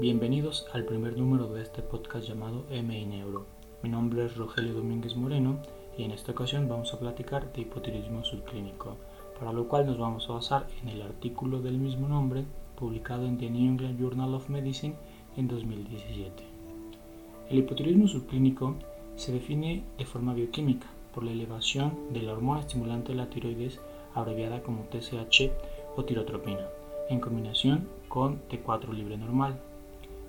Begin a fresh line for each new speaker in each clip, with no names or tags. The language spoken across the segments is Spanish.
Bienvenidos al primer número de este podcast llamado MI Neuro. Mi nombre es Rogelio Domínguez Moreno y en esta ocasión vamos a platicar de hipotiroidismo subclínico, para lo cual nos vamos a basar en el artículo del mismo nombre publicado en The New England Journal of Medicine en 2017. El hipotiroidismo subclínico se define de forma bioquímica por la elevación de la hormona estimulante de la tiroides abreviada como TSH o tirotropina, en combinación con T4 libre normal,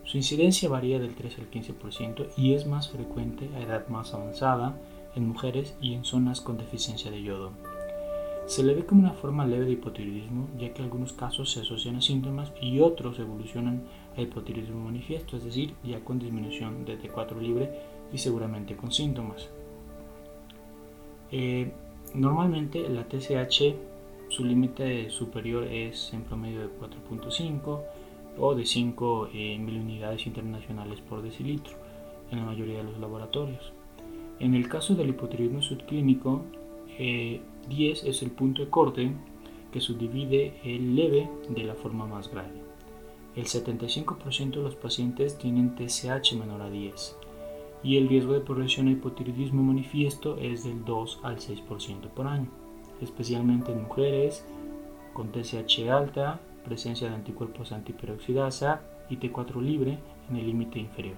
su incidencia varía del 3 al 15% y es más frecuente a edad más avanzada, en mujeres y en zonas con deficiencia de yodo. Se le ve como una forma leve de hipotiroidismo, ya que algunos casos se asocian a síntomas y otros evolucionan a hipotiroidismo manifiesto, es decir, ya con disminución de T4 libre y seguramente con síntomas. Eh, normalmente la TSH, su límite superior es en promedio de 4.5, o de 5 eh, mil unidades internacionales por decilitro en la mayoría de los laboratorios. En el caso del hipotiroidismo subclínico, 10 eh, es el punto de corte que subdivide el leve de la forma más grave. El 75% de los pacientes tienen TSH menor a 10 y el riesgo de progresión a hipotiroidismo manifiesto es del 2 al 6% por año, especialmente en mujeres con TSH alta presencia de anticuerpos antiperoxidasa y T4 libre en el límite inferior.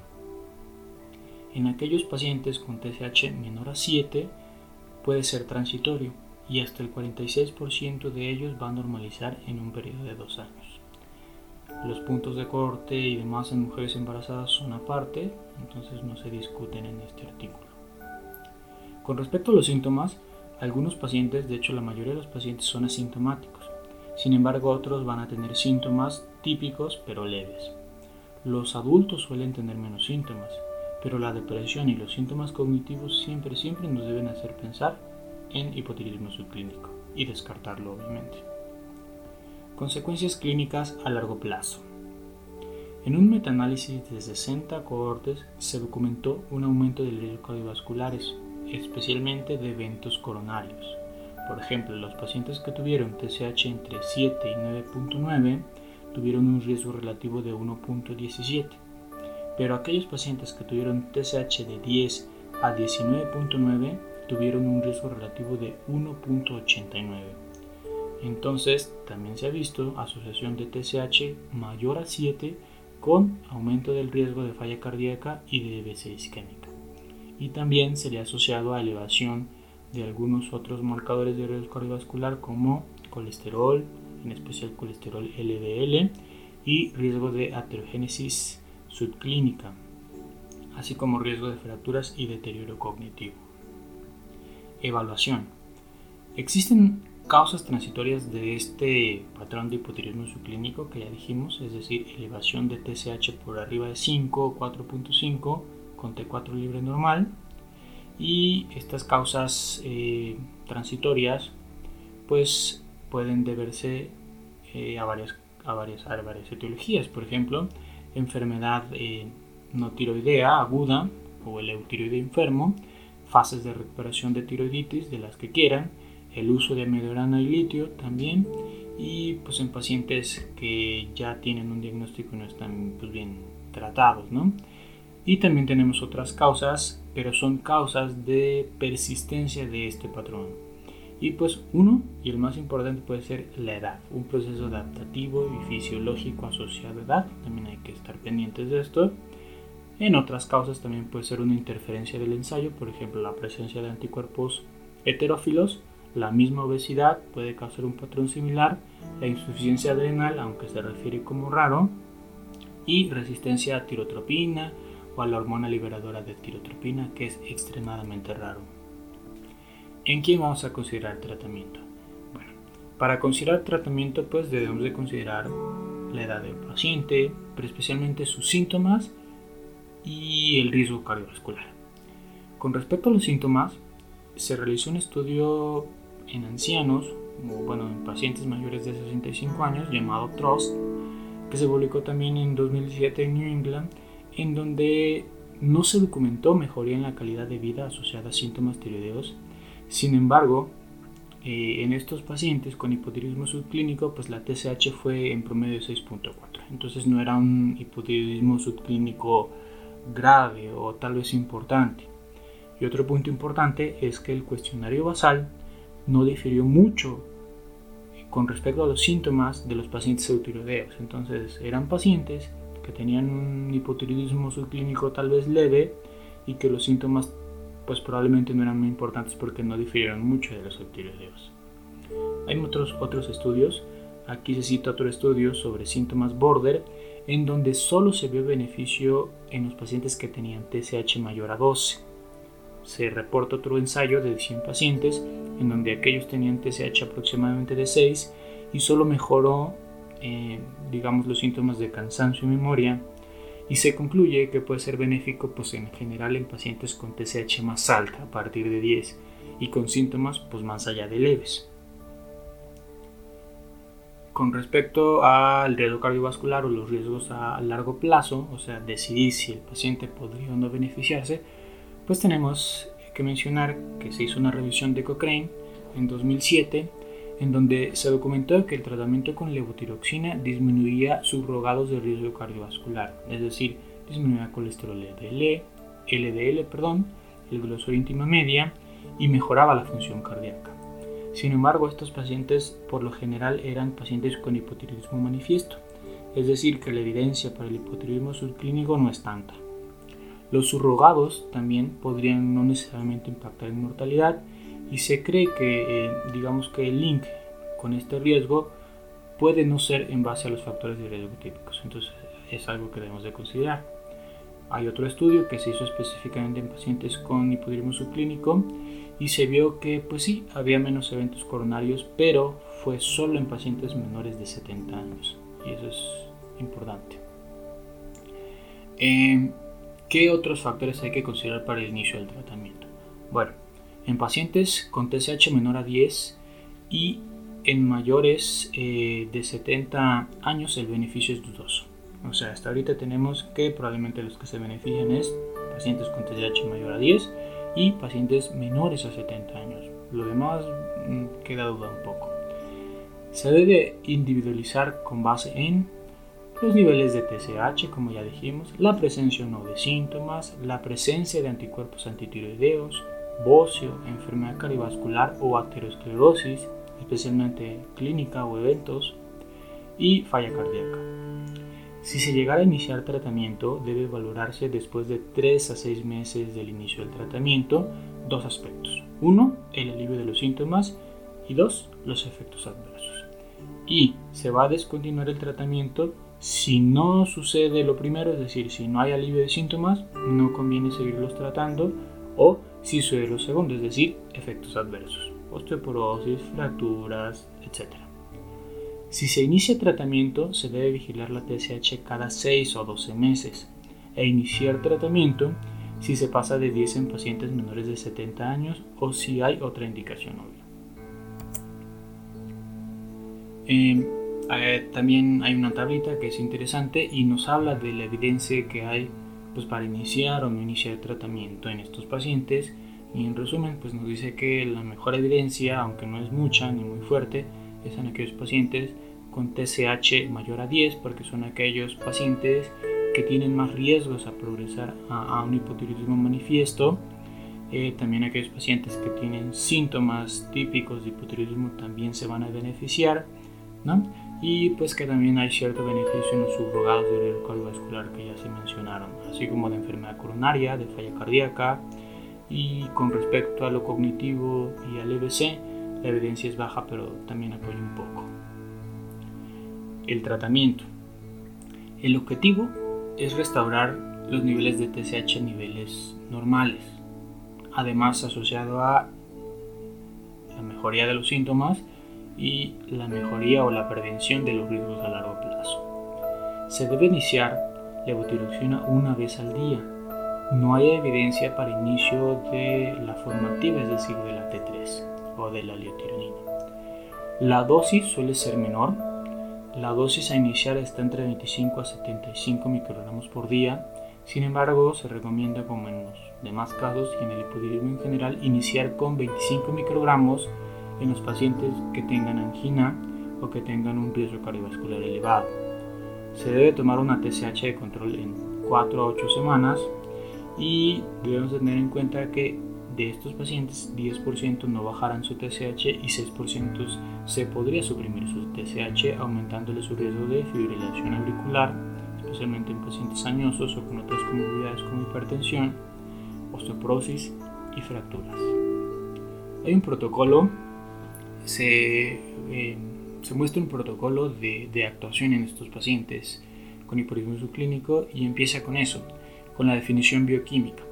En aquellos pacientes con TSH menor a 7 puede ser transitorio y hasta el 46% de ellos va a normalizar en un periodo de dos años. Los puntos de corte y demás en mujeres embarazadas son aparte, entonces no se discuten en este artículo. Con respecto a los síntomas, algunos pacientes, de hecho la mayoría de los pacientes son asintomáticos sin embargo, otros van a tener síntomas típicos pero leves. Los adultos suelen tener menos síntomas, pero la depresión y los síntomas cognitivos siempre, siempre nos deben hacer pensar en hipotiroidismo subclínico y descartarlo obviamente. Consecuencias clínicas a largo plazo. En un metaanálisis de 60 cohortes se documentó un aumento de riesgos cardiovasculares, especialmente de eventos coronarios. Por ejemplo, los pacientes que tuvieron TSH entre 7 y 9.9 tuvieron un riesgo relativo de 1.17, pero aquellos pacientes que tuvieron TSH de 10 a 19.9 tuvieron un riesgo relativo de 1.89. Entonces, también se ha visto asociación de TSH mayor a 7 con aumento del riesgo de falla cardíaca y de DBC isquémica. Y también se le ha asociado a elevación de algunos otros marcadores de riesgo cardiovascular como colesterol, en especial colesterol LDL y riesgo de aterogénesis subclínica, así como riesgo de fracturas y deterioro cognitivo. Evaluación. Existen causas transitorias de este patrón de hipotiroidismo subclínico que ya dijimos, es decir, elevación de TSH por arriba de 5 o 4.5 con T4 libre normal, y estas causas eh, transitorias pues pueden deberse eh, a, varias, a, varias, varias etiologías, por ejemplo, enfermedad eh, no tiroidea aguda o el eutiroide enfermo, fases de recuperación de tiroiditis de las que quieran, el uso de medorana y litio también, y pues en pacientes que ya tienen un diagnóstico y no están pues, bien tratados, ¿no? Y también tenemos otras causas, pero son causas de persistencia de este patrón. Y pues uno, y el más importante puede ser la edad, un proceso adaptativo y fisiológico asociado a edad, también hay que estar pendientes de esto. En otras causas también puede ser una interferencia del ensayo, por ejemplo la presencia de anticuerpos heterófilos, la misma obesidad puede causar un patrón similar, la insuficiencia adrenal, aunque se refiere como raro, y resistencia a tirotropina, o a la hormona liberadora de tirotropina, que es extremadamente raro. ¿En quién vamos a considerar tratamiento? Bueno, para considerar tratamiento pues debemos de considerar la edad del paciente, pero especialmente sus síntomas y el riesgo cardiovascular. Con respecto a los síntomas, se realizó un estudio en ancianos, o bueno, en pacientes mayores de 65 años, llamado TRUST, que se publicó también en 2017 en New England en donde no se documentó mejoría en la calidad de vida asociada a síntomas tiroideos. Sin embargo, eh, en estos pacientes con hipotiroidismo subclínico, pues la TSH fue en promedio 6.4. entonces no era un hipotiroidismo subclínico grave o tal vez importante. Y otro punto importante es que el cuestionario basal no difirió mucho con respecto a los síntomas de los pacientes eutiroideos. Entonces eran pacientes que tenían un hipotiroidismo subclínico tal vez leve y que los síntomas pues probablemente no eran muy importantes porque no difirieron mucho de los eutiroideos. Hay otros, otros estudios, aquí se cita otro estudio sobre síntomas border en donde solo se vio beneficio en los pacientes que tenían TSH mayor a 12. Se reporta otro ensayo de 100 pacientes en donde aquellos tenían TSH aproximadamente de 6 y solo mejoró, eh, digamos, los síntomas de cansancio y memoria y se concluye que puede ser benéfico pues, en general en pacientes con TSH más alta a partir de 10 y con síntomas pues, más allá de leves. Con respecto al riesgo cardiovascular o los riesgos a largo plazo, o sea, decidir si el paciente podría o no beneficiarse, pues tenemos que mencionar que se hizo una revisión de Cochrane en 2007 en donde se documentó que el tratamiento con levotiroxina disminuía subrogados de riesgo cardiovascular, es decir, disminuía colesterol LDL, LDL el grosor íntima media y mejoraba la función cardíaca. Sin embargo, estos pacientes por lo general eran pacientes con hipotiroidismo manifiesto, es decir, que la evidencia para el hipotiroidismo subclínico no es tanta. Los subrogados también podrían no necesariamente impactar en mortalidad y se cree que, eh, digamos que el link con este riesgo puede no ser en base a los factores de riesgo típicos, entonces es algo que debemos de considerar. Hay otro estudio que se hizo específicamente en pacientes con hipotiroidismo subclínico y se vio que pues sí, había menos eventos coronarios, pero fue solo en pacientes menores de 70 años y eso es importante. Em, ¿Qué otros factores hay que considerar para el inicio del tratamiento? Bueno, en pacientes con TSH menor a 10 y en mayores eh, de 70 años el beneficio es dudoso. O sea, hasta ahorita tenemos que probablemente los que se benefician es pacientes con TSH mayor a 10 y pacientes menores a 70 años. Lo demás mm, queda duda un poco. Se debe individualizar con base en los niveles de TSH, como ya dijimos, la presencia o no de síntomas, la presencia de anticuerpos antitiroideos, bocio, enfermedad cardiovascular o aterosclerosis, especialmente clínica o eventos, y falla cardíaca. Si se llegara a iniciar tratamiento, debe valorarse después de 3 a 6 meses del inicio del tratamiento dos aspectos. Uno, el alivio de los síntomas y dos, los efectos adversos. Y se va a descontinuar el tratamiento si no sucede lo primero, es decir, si no hay alivio de síntomas, no conviene seguirlos tratando o si sucede lo segundo, es decir, efectos adversos, osteoporosis, fracturas, etc. Si se inicia tratamiento, se debe vigilar la TSH cada 6 o 12 meses e iniciar tratamiento si se pasa de 10 en pacientes menores de 70 años o si hay otra indicación obvia. Em, eh, también hay una tablita que es interesante y nos habla de la evidencia que hay pues, para iniciar o no iniciar tratamiento en estos pacientes y en resumen pues nos dice que la mejor evidencia, aunque no es mucha ni muy fuerte, es en aquellos pacientes con TSH mayor a 10 porque son aquellos pacientes que tienen más riesgos a progresar a, un hipotiroidismo manifiesto. Eh, también aquellos pacientes que tienen síntomas típicos de hipotiroidismo también se van a beneficiar. ¿no? Y pues que también hay cierto beneficio en los subrogados de riesgo cardiovascular que ya se mencionaron, así como de enfermedad coronaria, de falla cardíaca. Y con respecto a lo cognitivo y al EBC, la evidencia es baja, pero también apoya un poco. El tratamiento. El objetivo es restaurar los niveles de TSH a niveles normales, además asociado a la mejoría de los síntomas y la mejoría o la prevención de los riesgos a largo plazo. Se debe iniciar levotiroxina una vez al día. No hay evidencia para inicio de la formativa, es decir, de la T3 o de la liotironina. La dosis suele ser menor. La dosis a iniciar está entre 25 a 75 microgramos por día. Sin embargo, se recomienda, como en los demás casos y en el hipotiroidismo en general, iniciar con 25 microgramos en los pacientes que tengan angina o que tengan un riesgo cardiovascular elevado. Se debe tomar una TSH de control en 4 a 8 semanas y debemos tener en cuenta que de estos pacientes 10% no bajarán su TSH y 6% se podría suprimir su TSH aumentándole su riesgo de fibrilación auricular, especialmente en pacientes añosos o con otras comorbilidades como hipertensión, osteoporosis y fracturas. Hay un protocolo, se, eh, se muestra un protocolo de, actuación en estos pacientes con hiporismo subclínico y empieza con eso, con la definición bioquímica.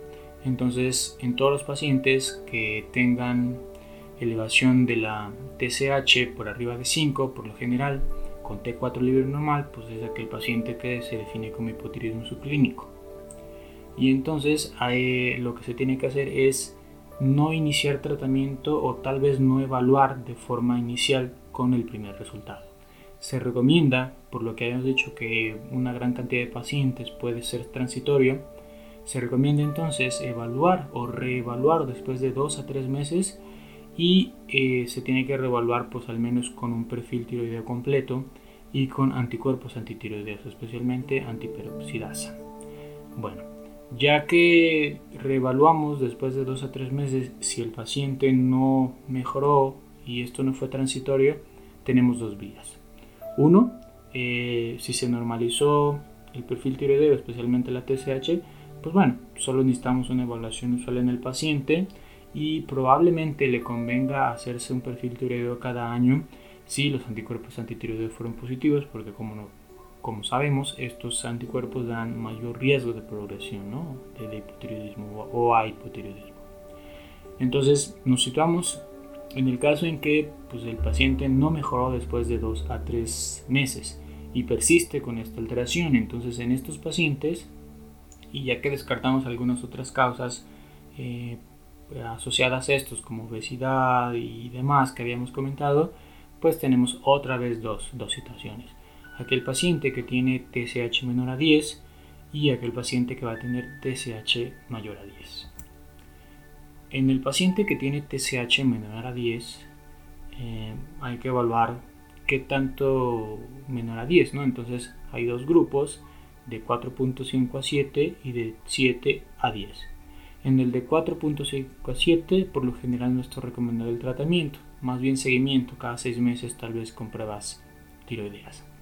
Entonces, en todos los pacientes que tengan elevación de la TSH por arriba de 5, por lo general, con T4 libre normal, pues es aquel paciente que se define como hipotiroidismo subclínico. Y entonces lo que se tiene que hacer es no iniciar tratamiento o tal vez no evaluar de forma inicial con el primer resultado. Se recomienda, por lo que hayamos dicho que una gran cantidad de pacientes puede ser transitorio, se recomienda entonces evaluar o reevaluar después de dos a tres meses y eh, se tiene que reevaluar pues al menos con un perfil tiroideo completo y con anticuerpos antitiroideos, especialmente antiperoxidasa. Bueno, ya que reevaluamos después de dos a tres meses si el paciente no mejoró y esto no fue transitorio, tenemos dos vías. Uno, eh, si se normalizó el perfil tiroideo, especialmente la TSH, pues bueno, solo necesitamos una evaluación usual en el paciente y probablemente le convenga hacerse un perfil tiroideo cada año si los anticuerpos antitiroideos fueron positivos, porque como, no, como sabemos, estos anticuerpos dan mayor riesgo de progresión ¿no? de, hipotiroidismo o a hipotiroidismo. Entonces nos situamos en el caso en que pues, el paciente no mejoró después de 2 a 3 meses y persiste con esta alteración. Entonces en estos pacientes y ya que descartamos algunas otras causas eh, asociadas a estos como obesidad y demás que habíamos comentado, pues tenemos otra vez dos, dos situaciones. Aquel paciente que tiene TSH menor a 10 y aquel paciente que va a tener TSH mayor a 10. En el paciente que tiene TSH menor a 10 eh, hay que evaluar qué tanto menor a 10, ¿no? Entonces hay dos grupos de 4.5 a 7 y de 7 a 10. En el de 4.5 a 7 por lo general no está recomendado el tratamiento, más bien seguimiento cada 6 meses tal vez con pruebas tiroideas.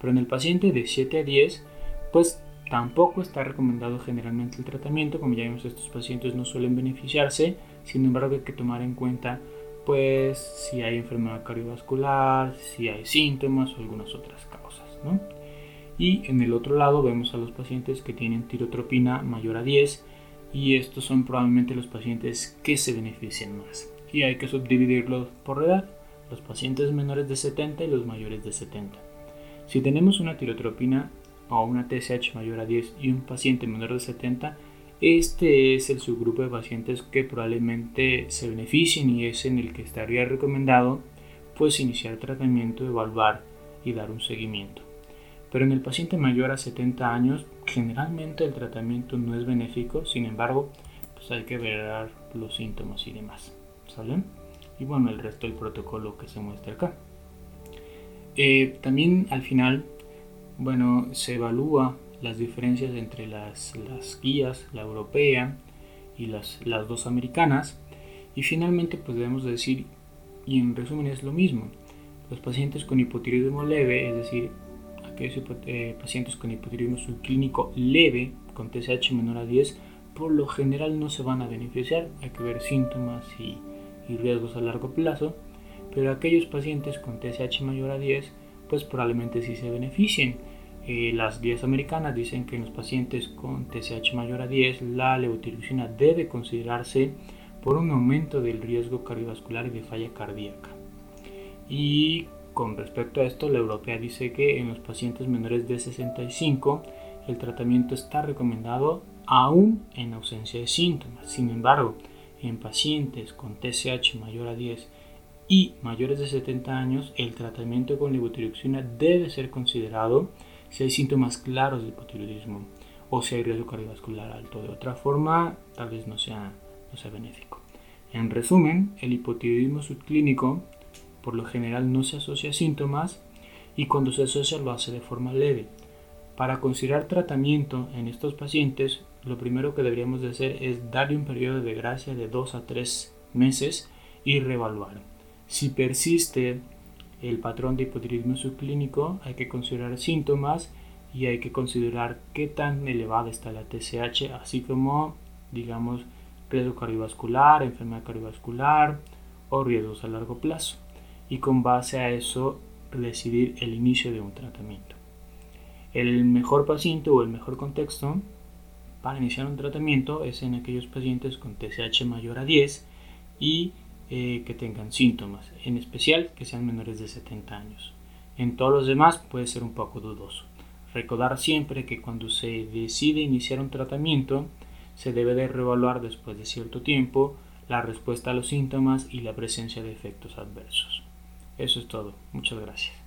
Pero en el paciente de 7 a 10 pues tampoco está recomendado generalmente el tratamiento, como ya vimos estos pacientes no suelen beneficiarse, sin embargo hay que tomar en cuenta pues si hay enfermedad cardiovascular, si hay síntomas o algunas otras causas, ¿no? y en el otro lado vemos a los pacientes que tienen tirotropina mayor a 10 y estos son probablemente los pacientes que se benefician más y hay que subdividirlos por edad los pacientes menores de 70 y los mayores de 70 si tenemos una tirotropina o una TSH mayor a 10 y un paciente menor de 70 este es el subgrupo de pacientes que probablemente se beneficien y es en el que estaría recomendado pues iniciar tratamiento, evaluar y dar un seguimiento. Pero en el paciente mayor a 70 años, generalmente el tratamiento no es benéfico, sin embargo, pues hay que ver los síntomas y demás. ¿Sale? Y bueno, el resto del protocolo que se muestra acá. Eh, también al final, bueno, se evalúa las diferencias entre las, las guías, la europea y las, las, dos americanas. Y finalmente, pues debemos decir, y en resumen es lo mismo, los pacientes con hipotiroidismo leve, es decir, aquellos eh, pacientes con hipotiroidismo subclínico leve, con TSH menor a 10, por lo general no se van a beneficiar, hay que ver síntomas y, riesgos a largo plazo, pero aquellos pacientes con TSH mayor a 10, pues probablemente sí se beneficien. Eh, las guías americanas dicen que en los pacientes con TSH mayor a 10 la levotiroxina debe considerarse por un aumento del riesgo cardiovascular y de falla cardíaca. Y con respecto a esto, la europea dice que en los pacientes menores de 65 el tratamiento está recomendado aún en ausencia de síntomas. Sin embargo, en pacientes con TSH mayor a 10 y mayores de 70 años, el tratamiento con levotiroxina debe ser considerado si hay síntomas claros de hipotiroidismo o si hay riesgo cardiovascular alto. De otra forma, tal vez no sea, no sea benéfico. En resumen, el hipotiroidismo subclínico por lo general no se asocia a síntomas y cuando se asocia lo hace de forma leve. Para considerar tratamiento en estos pacientes, lo primero que deberíamos de hacer es darle un periodo de gracia de 2 a 3 meses y reevaluar. Si persiste el patrón de hipotiroidismo subclínico, hay que considerar síntomas y hay que considerar qué tan elevada está la TSH, así como, digamos, riesgo cardiovascular, enfermedad cardiovascular o riesgos a largo plazo. Y con base a eso, decidir el inicio de un tratamiento. El mejor paciente o el mejor contexto para iniciar un tratamiento es en aquellos pacientes con TSH mayor a 10 y eh, que tengan síntomas, en especial que sean menores de 70 años. En todos los demás puede ser un poco dudoso. Recordar siempre que cuando se decide iniciar un tratamiento, se debe de reevaluar después de cierto tiempo la respuesta a los síntomas y la presencia de efectos adversos. Eso es todo. Muchas gracias.